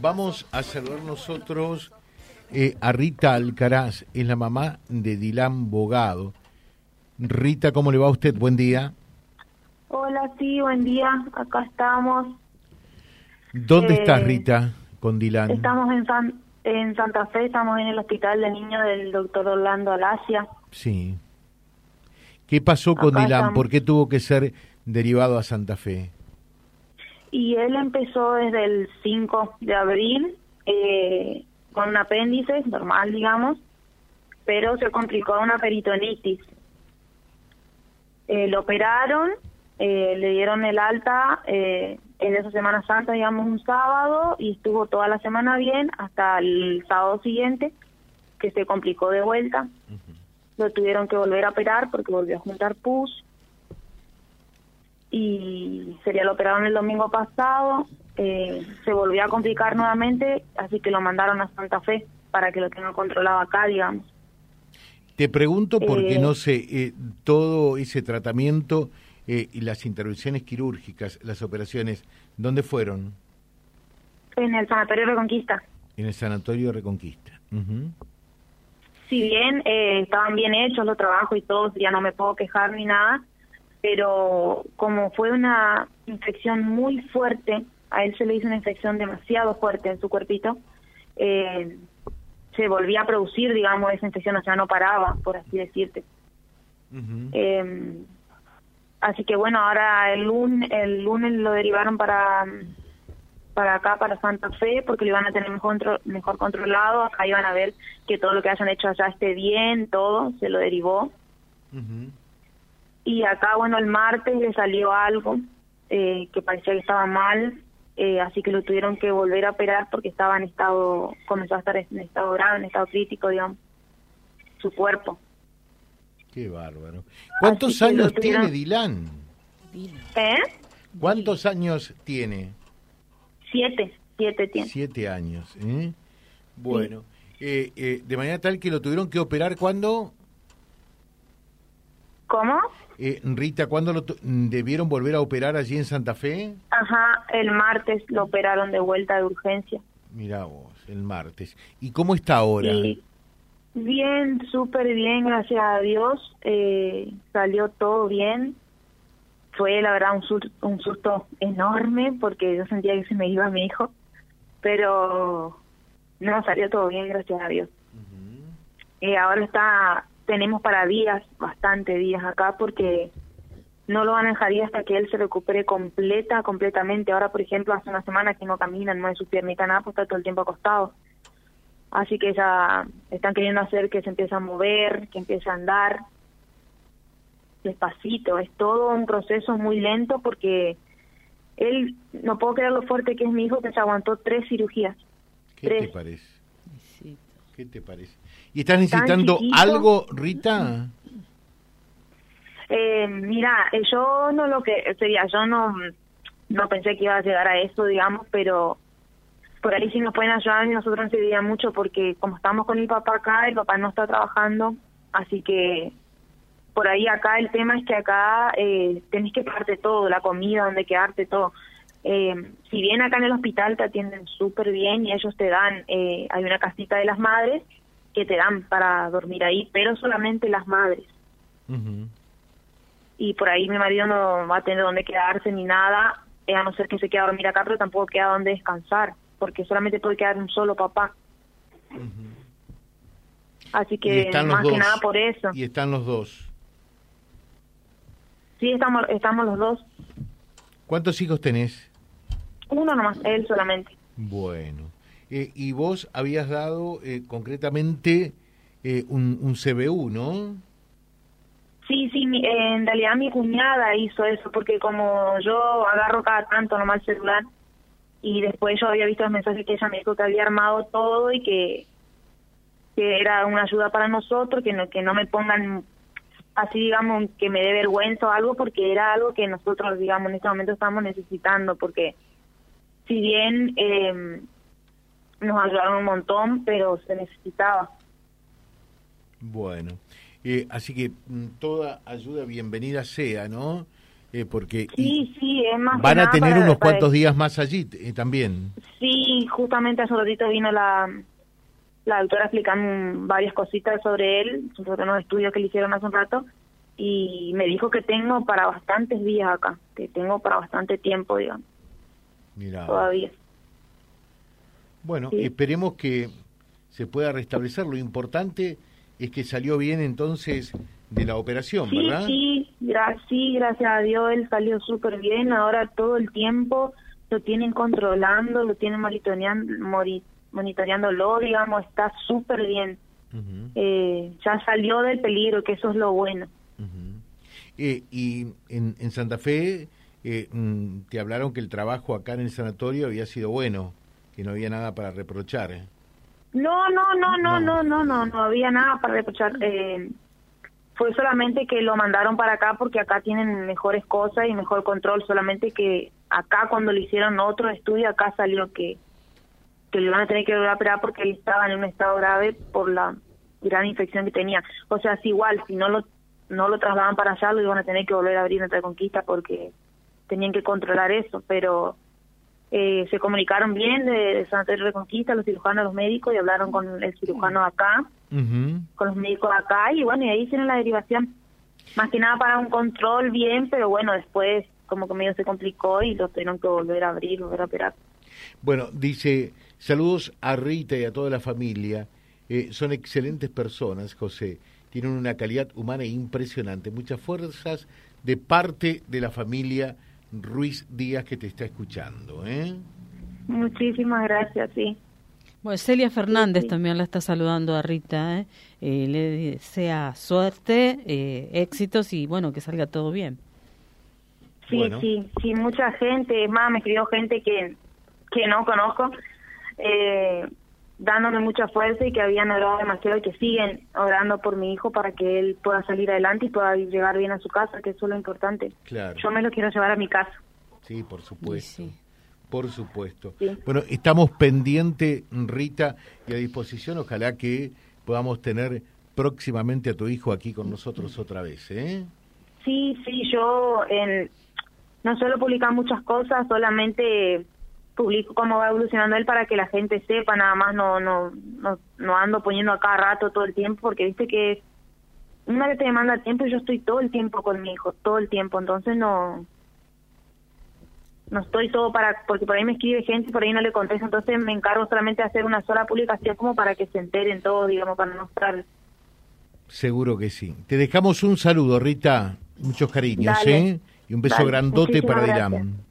vamos a saludar nosotros eh, a Rita Alcaraz, es la mamá de Dilan Bogado. Rita, ¿cómo le va a usted? Buen día. Hola, sí, buen día. Acá estamos. ¿Dónde Eh, estás, Rita, con Dilan? Estamos en, San- en Santa Fe, estamos en el hospital de niños del doctor Orlando Alasia. Sí. ¿Qué pasó con Acá Dilan? estamos. ¿Por qué tuvo que ser derivado a Santa Fe? Y él empezó desde el 5 de abril eh, con un apéndice, normal, digamos, pero se complicó una peritonitis. Eh, lo operaron, eh, le dieron el alta eh, en esa Semana Santa, digamos, un sábado, y estuvo toda la semana bien hasta el sábado siguiente, que se complicó de vuelta. Lo tuvieron que volver a operar porque volvió a juntar pus y sería lo operaron el domingo pasado, eh, se volvió a complicar nuevamente, así que lo mandaron a Santa Fe para que lo tenga controlado acá, digamos. Te pregunto porque Eh, no sé, eh, todo ese tratamiento eh, y las intervenciones quirúrgicas, las operaciones, ¿dónde fueron? En el Sanatorio Reconquista. En el Sanatorio Reconquista. Ujú. Si bien eh, estaban bien hechos los trabajos y todo, ya no me puedo quejar ni nada, pero como fue una infección muy fuerte, a él se le hizo una infección demasiado fuerte en su cuerpito, eh, se volvía a producir, digamos, esa infección, o sea, no paraba, por así decirte. Eh, así que bueno, ahora el lunes, el lunes lo derivaron para para acá, para Santa Fe, porque lo iban a tener mejor, mejor controlado. Acá iban a ver que todo lo que hayan hecho allá esté bien, todo, se lo derivó. Ujú. Y acá, bueno, el martes le salió algo eh, que parecía que estaba mal, eh, así que lo tuvieron que volver a operar porque estaba en estado, comenzó a estar en estado grave, en estado crítico, digamos, su cuerpo. Qué bárbaro. ¿Cuántos Así años tuvieron- tiene Dilan? ¿Eh? ¿Cuántos años tiene? Siete, siete tiene. Siete años. ¿eh? Bueno, eh, eh, de manera tal que lo tuvieron que operar cuando, ¿Cómo? Eh, Rita, ¿cuándo lo debieron volver a operar allí en Santa Fe? Ajá, el martes lo operaron de vuelta de urgencia. Mira vos, el martes. ¿Y cómo está ahora? Y bien, súper bien, gracias a Dios. Eh, salió todo bien. Fue, la verdad, un susto, un susto enorme porque yo sentía que se me iba mi hijo. Pero no, salió todo bien, gracias a Dios. Eh, ahora está, tenemos para días, bastante días acá porque no lo van a dejar ir hasta que él se recupere completa, completamente. Ahora, por ejemplo, hace una semana que no camina, no es su piernita nada, pues está todo el tiempo acostado. Así que ya están queriendo hacer que se empiece a mover, que empiece a andar despacito. Es todo un proceso muy lento porque él, no puedo creer lo fuerte que es mi hijo, que se aguantó tres cirugías. ¿Qué te parece? ¿Qué te parece? ¿Y estás necesitando algo, Rita? Eh, mira, eh, yo no lo que sería, yo no, no pensé que iba a llegar a eso, digamos, pero por ahí sí nos pueden ayudar y nosotros nos mucho porque como estamos con el papá acá, el papá no está trabajando, así que por ahí acá el tema es que acá eh, tenés que pagarte todo, la comida, donde quedarte, todo. Eh, si bien acá en el hospital te atienden súper bien y ellos te dan, eh, hay una casita de las madres que te dan para dormir ahí, pero solamente las madres y por ahí mi marido no va a tener dónde quedarse ni nada, eh, a no ser que se quede a dormir acá, pero tampoco queda donde descansar, porque solamente puede quedar un solo papá. Así que más que nada por eso. Y están los dos. Sí, estamos, estamos los dos. ¿Cuántos hijos tenés? Uno nomás, él solamente. Bueno. Eh, y vos habías dado eh, concretamente eh, un, un CBU, ¿no? Sí, sí, mi- eh, en realidad mi cuñada hizo eso, porque como yo agarro cada tanto nomás el celular, y después yo había visto los mensajes que ella me dijo que había armado todo y que, que era una ayuda para nosotros, que no, que no me pongan así, digamos, que me dé vergüenza o algo, porque era algo que nosotros, digamos, en este momento estamos necesitando, porque si bien eh, nos ayudaron un montón, pero se necesitaba. Bueno. Eh, así que mm, toda ayuda bienvenida sea, ¿no? Eh, porque sí, sí, es más van a tener unos cuantos días más allí eh, también. Sí, justamente hace un ratito vino la, la doctora explicando varias cositas sobre él, sobre unos estudios que le hicieron hace un rato, y me dijo que tengo para bastantes días acá, que tengo para bastante tiempo, digamos. Todavía. Bueno, esperemos que se pueda restablecer. Lo importante es que salió bien entonces de la operación, ¿verdad? Sí, sí, gracias a Dios él salió súper bien. Ahora todo el tiempo lo tienen controlando, lo tienen monitoreando, monitoreándolo, digamos, está súper bien. eh, ya salió del peligro, que eso es lo bueno. eh, y en, en, Santa Fe eh, te hablaron que el trabajo acá en el sanatorio había sido bueno, que no había nada para reprochar. ¿eh? No, no, no, no, no, no, no, no, había nada para reprochar. Eh, fue solamente que lo mandaron para acá porque acá tienen mejores cosas y mejor control, solamente que acá cuando le hicieron otro estudio, acá salió que, que le van a tener que volver a operar porque él estaba en un estado grave por la gran infección que tenía. O sea, es igual, si no lo no lo trasladan para allá, lo iban a tener que volver a abrir en Conquista porque tenían que controlar eso, pero eh, se comunicaron bien de, de Sanatorio Reconquista, los cirujanos, los médicos, y hablaron con el cirujano acá, con los médicos acá, y bueno, y ahí hicieron la derivación. Más que nada para un control bien, pero bueno, después como que medio se complicó y lo tuvieron que volver a abrir, volver a operar. Bueno, dice, saludos a Rita y a toda la familia. Eh, son excelentes personas, José. Tienen una calidad humana impresionante. Muchas fuerzas de parte de la familia Ruiz Díaz que te está escuchando. ¿eh? Muchísimas gracias, sí. Bueno, Celia Fernández también la está saludando a Rita. ¿eh? Eh, le desea suerte, eh, éxitos y bueno, que salga todo bien. Sí, sí, sí, mucha gente, es más, me escribió gente que, que no conozco, eh, dándome mucha fuerza y que habían orado demasiado y que siguen orando por mi hijo para que él pueda salir adelante y pueda llegar bien a su casa, que eso es lo importante. Claro. Yo me lo quiero llevar a mi casa. Sí, por supuesto. Por supuesto. Bueno, estamos pendientes, Rita, y a disposición. Ojalá que podamos tener próximamente a tu hijo aquí con nosotros otra vez. ¿eh? Sí, sí, yo en, no suelo publicar muchas cosas, solamente publico cómo va evolucionando él para que la gente sepa, nada más no no no, no ando poniendo a cada rato todo el tiempo, porque viste que una vez te demanda tiempo y yo estoy todo el tiempo con mi hijo, todo el tiempo, entonces no no estoy todo para, porque por ahí me escribe gente, por ahí no le contesto, entonces me encargo solamente de hacer una sola publicación como para que se enteren todos, digamos, para no estar... Seguro que sí. Te dejamos un saludo, Rita, muchos cariños, ¿eh? Y un beso grandote para Diram.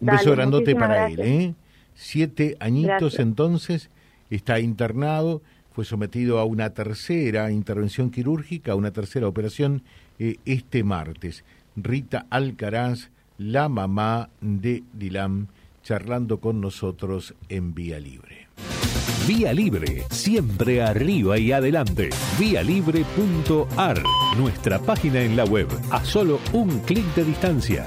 Un beso grandote para él, ¿eh? Siete añitos entonces, está internado, fue sometido a una tercera intervención quirúrgica, una tercera operación eh, este martes. Rita Alcaraz, la mamá de Dilam, charlando con nosotros en Vía Libre. Vía Libre, siempre arriba y adelante. Vialibre.ar, nuestra página en la web, a solo un clic de distancia